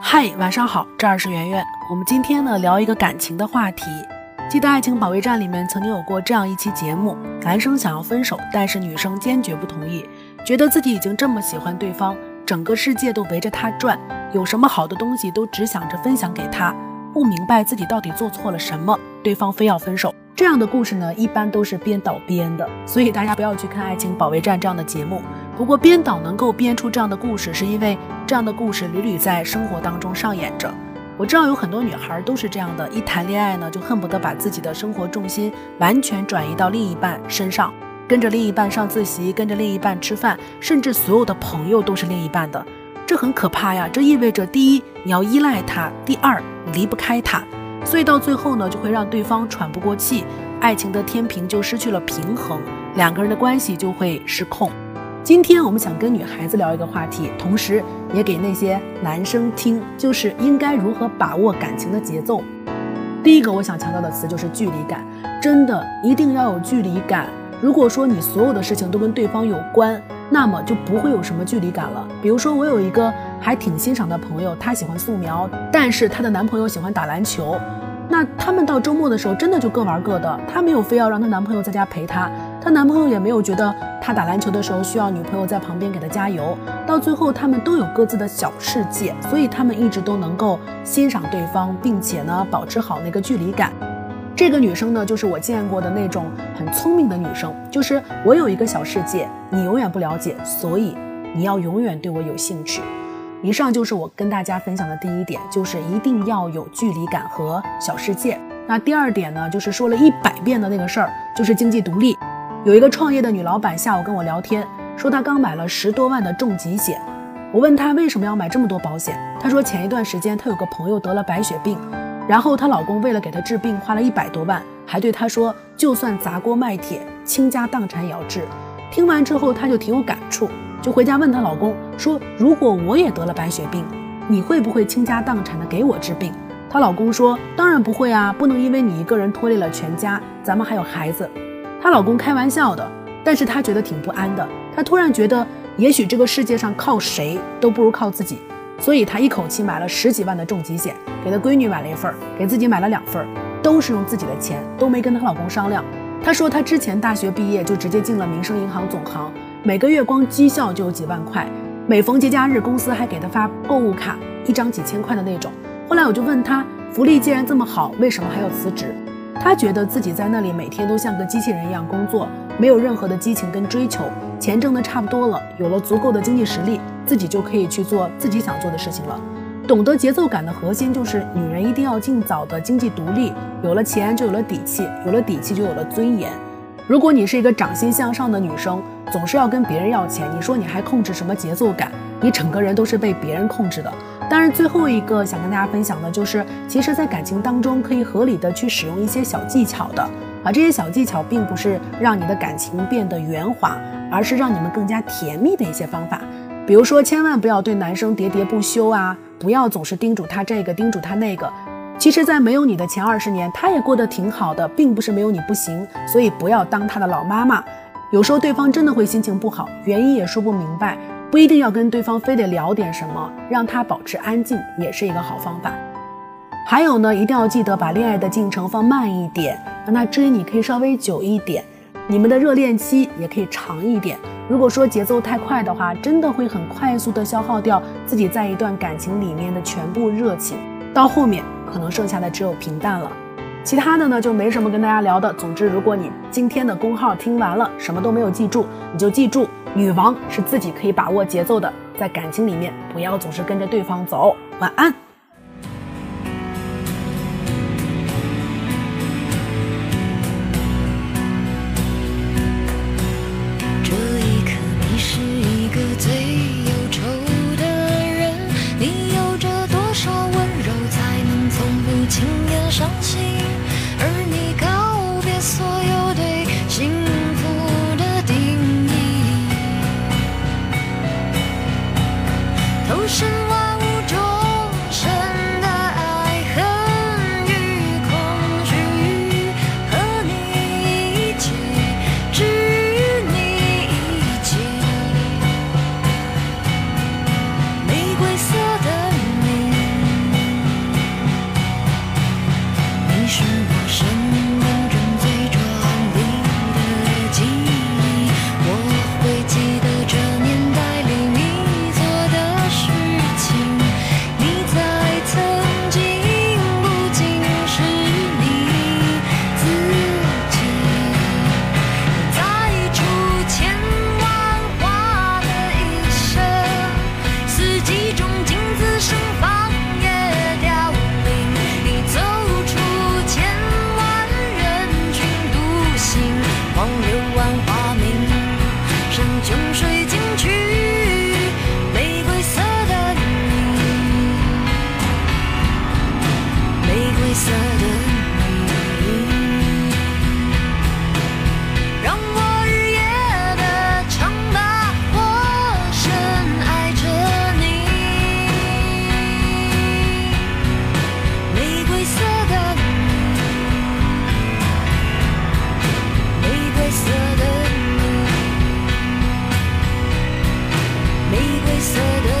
嗨，晚上好，这儿是圆圆。我们今天呢聊一个感情的话题。记得《爱情保卫战》里面曾经有过这样一期节目：男生想要分手，但是女生坚决不同意，觉得自己已经这么喜欢对方，整个世界都围着他转，有什么好的东西都只想着分享给他，不明白自己到底做错了什么，对方非要分手。这样的故事呢，一般都是编导编的，所以大家不要去看《爱情保卫战》这样的节目。不过编导能够编出这样的故事，是因为这样的故事屡屡在生活当中上演着。我知道有很多女孩都是这样的，一谈恋爱呢，就恨不得把自己的生活重心完全转移到另一半身上，跟着另一半上自习，跟着另一半吃饭，甚至所有的朋友都是另一半的，这很可怕呀！这意味着第一，你要依赖他；第二，你离不开他。所以到最后呢，就会让对方喘不过气，爱情的天平就失去了平衡，两个人的关系就会失控。今天我们想跟女孩子聊一个话题，同时也给那些男生听，就是应该如何把握感情的节奏。第一个我想强调的词就是距离感，真的一定要有距离感。如果说你所有的事情都跟对方有关，那么就不会有什么距离感了。比如说我有一个还挺欣赏的朋友，她喜欢素描，但是她的男朋友喜欢打篮球。那他们到周末的时候，真的就各玩各的。她没有非要让她男朋友在家陪她，她男朋友也没有觉得她打篮球的时候需要女朋友在旁边给她加油。到最后，他们都有各自的小世界，所以他们一直都能够欣赏对方，并且呢保持好那个距离感。这个女生呢，就是我见过的那种很聪明的女生，就是我有一个小世界，你永远不了解，所以你要永远对我有兴趣。以上就是我跟大家分享的第一点，就是一定要有距离感和小世界。那第二点呢，就是说了一百遍的那个事儿，就是经济独立。有一个创业的女老板下午跟我聊天，说她刚买了十多万的重疾险。我问她为什么要买这么多保险，她说前一段时间她有个朋友得了白血病，然后她老公为了给她治病花了一百多万，还对她说就算砸锅卖铁倾家荡产也要治。听完之后，她就挺有感触。就回家问她老公说：“如果我也得了白血病，你会不会倾家荡产的给我治病？”她老公说：“当然不会啊，不能因为你一个人拖累了全家，咱们还有孩子。”她老公开玩笑的，但是她觉得挺不安的。她突然觉得，也许这个世界上靠谁都不如靠自己，所以她一口气买了十几万的重疾险，给她闺女买了一份，给自己买了两份，都是用自己的钱，都没跟她老公商量。她说她之前大学毕业就直接进了民生银行总行。每个月光绩效就有几万块，每逢节假日，公司还给她发购物卡，一张几千块的那种。后来我就问她，福利既然这么好，为什么还要辞职？他觉得自己在那里每天都像个机器人一样工作，没有任何的激情跟追求，钱挣得差不多了，有了足够的经济实力，自己就可以去做自己想做的事情了。懂得节奏感的核心就是，女人一定要尽早的经济独立，有了钱就有了底气，有了底气就有了尊严。如果你是一个掌心向上的女生，总是要跟别人要钱，你说你还控制什么节奏感？你整个人都是被别人控制的。当然，最后一个想跟大家分享的就是，其实，在感情当中可以合理的去使用一些小技巧的啊。这些小技巧并不是让你的感情变得圆滑，而是让你们更加甜蜜的一些方法。比如说，千万不要对男生喋喋不休啊，不要总是叮嘱他这个，叮嘱他那个。其实，在没有你的前二十年，他也过得挺好的，并不是没有你不行。所以不要当他的老妈妈。有时候对方真的会心情不好，原因也说不明白，不一定要跟对方非得聊点什么，让他保持安静也是一个好方法。还有呢，一定要记得把恋爱的进程放慢一点，让他追你可以稍微久一点，你们的热恋期也可以长一点。如果说节奏太快的话，真的会很快速的消耗掉自己在一段感情里面的全部热情，到后面。可能剩下的只有平淡了，其他的呢就没什么跟大家聊的。总之，如果你今天的公号听完了，什么都没有记住，你就记住，女王是自己可以把握节奏的，在感情里面不要总是跟着对方走。晚安。I said